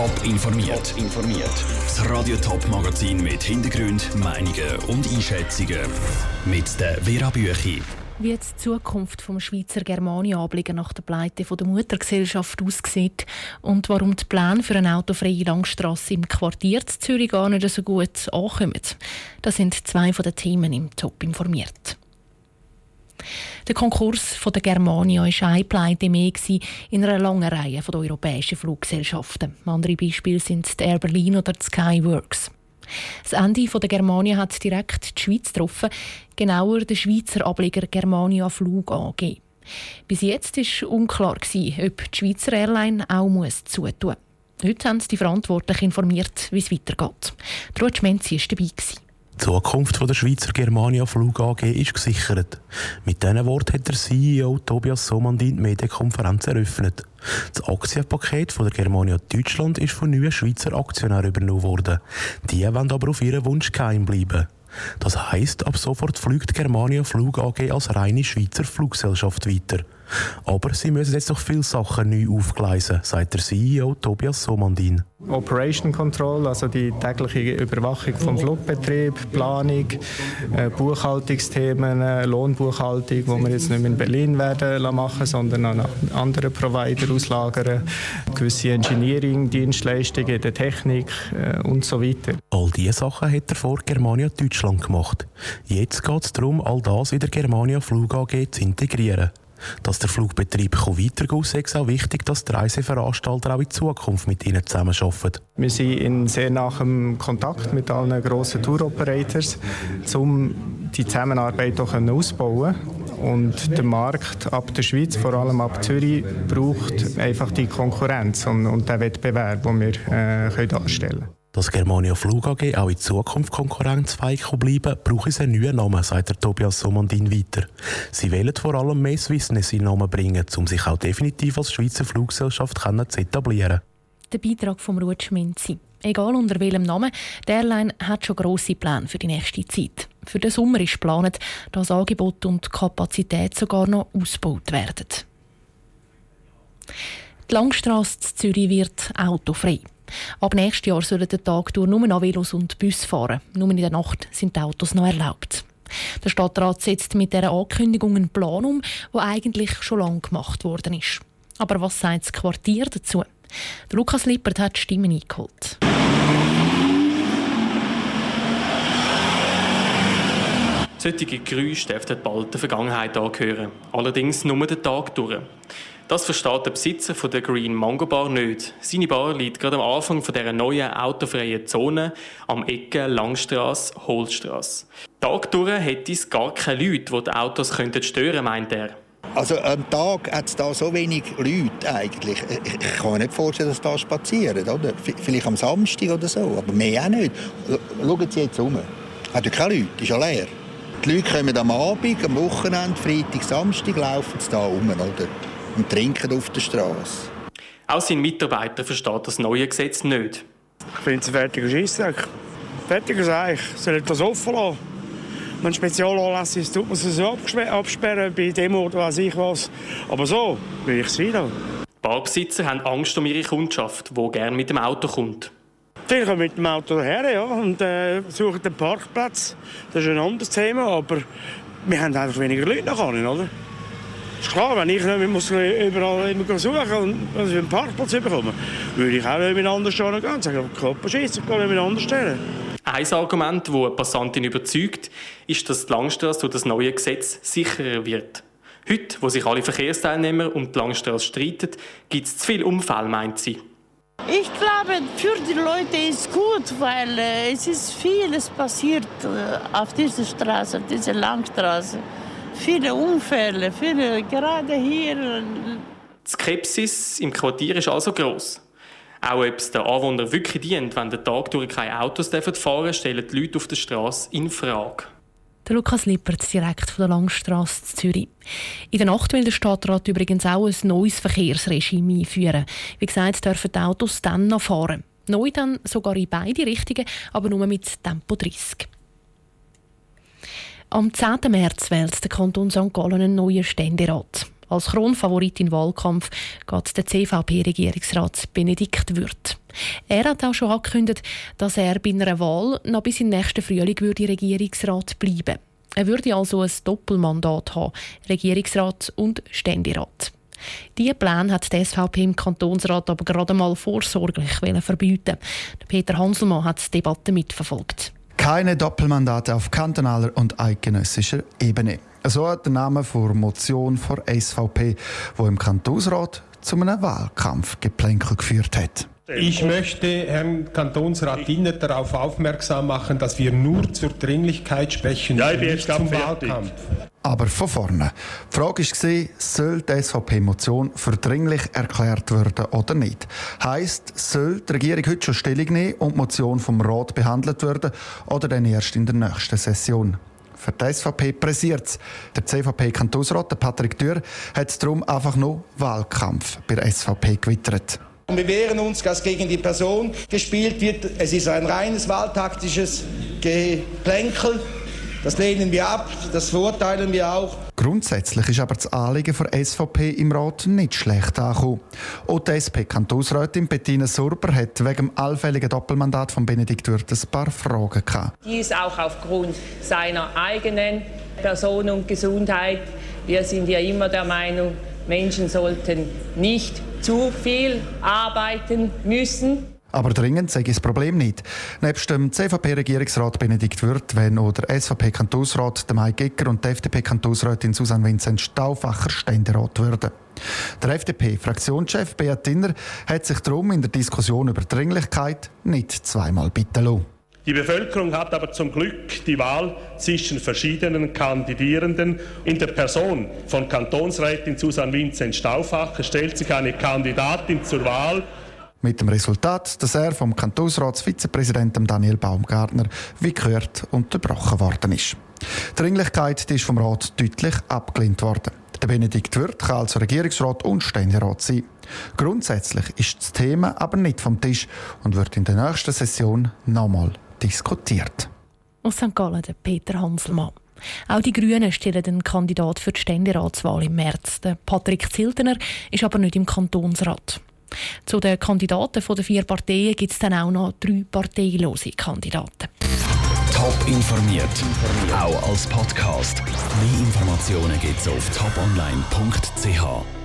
Top informiert. informiert. Das Radio Top Magazin mit Hintergrund, Meinungen und Einschätzungen mit der Vera Büchi. Wie die Zukunft vom Schweizer Germania-Ableger nach der Pleite der Muttergesellschaft aussieht und warum die Pläne für eine autofreie Langstrasse im Quartier Zürich gar nicht so gut ankommen. Das sind zwei von den Themen im Top informiert. Der Konkurs von der Germania war eine Pleite mehr in einer langen Reihe von europäischen Fluggesellschaften. Andere Beispiele sind die Air Berlin oder die Skyworks. Das Ende der Germania hat direkt die Schweiz getroffen, genauer der Schweizer Ableger Germania Flug AG. Bis jetzt war unklar, ob die Schweizer Airline auch muss zutun muss. Heute haben die Verantwortlichen informiert, wie es weitergeht. Ruth Schmenzi war dabei. Die Zukunft der Schweizer Germania Flug AG ist gesichert. Mit diesen Worten hat der CEO Tobias Somandin die Medienkonferenz eröffnet. Das Aktienpaket von der Germania Deutschland ist von neuen Schweizer Aktionären übernommen worden. Die wollen aber auf ihren Wunsch geheim bleiben. Das heisst, ab sofort fliegt Germania Flug AG als reine Schweizer Fluggesellschaft weiter. Aber sie müssen jetzt doch viele Sachen neu aufgleisen, sagt der CEO Tobias Somandin. Operation Control, also die tägliche Überwachung vom Flugbetrieb, Planung, äh, Buchhaltungsthemen, äh, Lohnbuchhaltung, wo wir jetzt nicht mehr in Berlin werden machen, sondern an andere Provider auslagern, gewisse Engineering-Dienstleistungen in der Technik äh, und so weiter. All diese Sachen hat er vor Germania Deutschland gemacht. Jetzt geht es darum, all das in der Germania Flug AG zu integrieren. Dass der Flugbetrieb weitergehen kann, ist auch wichtig, dass die Reiseveranstalter auch in Zukunft mit ihnen zusammenarbeiten. Wir sind in sehr nahem Kontakt mit allen grossen Tour-Operators, um die Zusammenarbeit auch auszubauen. Und der Markt ab der Schweiz, vor allem ab Zürich, braucht einfach die Konkurrenz und, und den Wettbewerb, den wir äh, darstellen können. Dass Germania Flug AG auch in Zukunft konkurrenzfähig bleiben kann, braucht es einen neuen Namen, sagt der Tobias Somandin weiter. Sie wollen vor allem mehr Swissness in den Namen bringen, um sich auch definitiv als Schweizer Fluggesellschaft zu etablieren. Der Beitrag von Ruth Schminzi. Egal unter welchem Namen, die Airline hat schon grosse Pläne für die nächste Zeit. Für den Sommer ist geplant, dass Angebot und Kapazität sogar noch ausgebaut werden. Die Langstrasse Zürich wird autofrei. Ab nächstes Jahr sollen den Tag durch nur noch Velos und Bus fahren. Nur in der Nacht sind die Autos noch erlaubt. Der Stadtrat setzt mit dieser Ankündigung einen Plan um, der eigentlich schon lange gemacht worden ist. Aber was sagt das Quartier dazu? Der Lukas Lippert hat die Stimmen eingeholt. Solche Geräusche dürften bald der Vergangenheit angehören. Allerdings nur den Tag durch. Das versteht der Besitzer von der Green Mango Bar nicht. Seine Bar liegt gerade am Anfang von dieser neuen autofreien Zone am Ecke Langstrasse, Holzstrasse. Tag durch hätte es gar keine Leute, die die Autos stören könnten, meint er. Also am Tag hat es da so wenig Leute eigentlich. Ich, kann mir nicht vorstellen, dass da spazieren, oder? Vielleicht am Samstag oder so, aber mehr auch nicht. Schauen Sie jetzt um. Hat ja keine Leute, ist ja leer. Die Leute kommen am Abend, am Wochenende, Freitag, Samstag, laufen sie da um, oder? Und trinken auf der Straße. Auch sein Mitarbeiter versteht das neue Gesetz nicht. Ich finde es ein fertiger Scheissdreck. Fertiger Seich. Soll das offen lassen? Wenn Spezialanlässe ist, tut man es so absperren bei Demo oder weiß ich was. Aber so will ich es wieder. Barbesitzer haben Angst um ihre Kundschaft, die gerne mit dem Auto kommt. Viele kommen mit dem Auto her ja, und äh, suchen den Parkplatz. Das ist ein anderes Thema, aber wir haben einfach weniger Leute nach oder? Ist klar, wenn ich nicht muss überall immer suchen und also einen Parkplatz bekomme, würde ich auch nicht anders stehen gehen und sagen, Kopf schießen, ich gehe nicht anders stellen. Ein Argument, das eine Passantin überzeugt, ist, dass die Langstrasse durch das neue Gesetz sicherer wird. Heute, wo sich alle Verkehrsteilnehmer um die Langstrasse streiten, gibt es zu viele Unfälle, meint sie. Ich glaube, für die Leute ist es gut, weil äh, es ist vieles passiert äh, auf dieser Straße, auf dieser Langstraße viele Unfälle, viele, gerade hier. Die Skepsis im Quartier ist also gross. Auch ob es den Anwohnern wirklich dient, wenn der Tag durch keine Autos fahren dürfen, stellen die Leute auf der Straße in Frage. Der Lukas Lippert, direkt von der Langstrasse in Zürich. In der Nacht will der Stadtrat übrigens auch ein neues Verkehrsregime einführen. Wie gesagt, dürfen die Autos dann noch fahren. Neu dann sogar in beide Richtungen, aber nur mit Tempo 30. Am 10. März wählt der Kanton St. Gallen einen neuen Ständerat. Als Kronfavorit im Wahlkampf geht der CVP-Regierungsrat Benedikt Würth. Er hat auch schon angekündigt, dass er bei einer Wahl noch bis im nächsten Frühling würde Regierungsrat bleiben Er würde also ein Doppelmandat haben, Regierungsrat und Ständerat. Diese Pläne hat die SVP im Kantonsrat aber gerade mal vorsorglich verbieten. Peter Hanselmann hat die Debatte mitverfolgt. Keine Doppelmandate auf kantonaler und eidgenössischer Ebene. So hat der Name der Motion vor SVP, wo im Kantonsrat zu einem Wahlkampfgeplänkel geführt hat. Ich möchte Herrn Kantonsrat Dinner darauf aufmerksam machen, dass wir nur zur Dringlichkeit sprechen, ja, nicht zum fertig. Wahlkampf. Aber von vorne. Die Frage war, soll die SVP-Motion für dringlich erklärt werden oder nicht? Heißt, soll die Regierung heute schon Stellung nehmen und die Motion vom Rat behandelt werden oder dann erst in der nächsten Session? Für die SVP pressiert es. Der CVP-Kantonsrat, Patrick Dürr, hat darum einfach nur Wahlkampf bei der SVP gewittert. Wir wehren uns, dass gegen die Person gespielt wird. Es ist ein reines wahltaktisches Geplänkel. Das lehnen wir ab, das verurteilen wir auch. Grundsätzlich ist aber das Anliegen der SVP im Rat nicht schlecht angekommen. Auch die SP-Kantonsrätin Bettina Surber hat wegen dem allfälligen Doppelmandat von Benedikt Würth ein paar Fragen gehabt. Dies auch aufgrund seiner eigenen Person und Gesundheit. Wir sind ja immer der Meinung, Menschen sollten nicht zu viel arbeiten müssen. Aber dringend sei das Problem nicht. Nebst dem CVP-Regierungsrat Benedikt Wirth wenn auch der SVP-Kantonsrat Mike Egger und der FDP-Kantonsrätin Susanne Vincent Stauffacher Ständerat würden. Der FDP-Fraktionschef Beat Dinner hat sich darum in der Diskussion über Dringlichkeit nicht zweimal bitten lassen. Die Bevölkerung hat aber zum Glück die Wahl zwischen verschiedenen Kandidierenden. In der Person von Kantonsrätin Susanne Vincent Stauffacher stellt sich eine Kandidatin zur Wahl, mit dem Resultat, dass er vom Kantonsratsvizepräsidenten Daniel Baumgartner wie gehört unterbrochen worden ist. Die Dringlichkeit ist vom Rat deutlich abgelehnt worden. Der Benedikt Wirth kann also Regierungsrat und Ständerat sein. Grundsätzlich ist das Thema aber nicht vom Tisch und wird in der nächsten Session nochmal diskutiert. Aus St. Gallen der Peter Hanselmann. Auch die Grünen stellen einen Kandidat für die Ständeratswahl im März. Der Patrick Ziltener ist aber nicht im Kantonsrat. Zu den Kandidaten der vier Parteien gibt es dann auch noch drei parteilose Kandidaten. Top informiert, auch als Podcast. Mehr Informationen gibt es auf toponline.ch.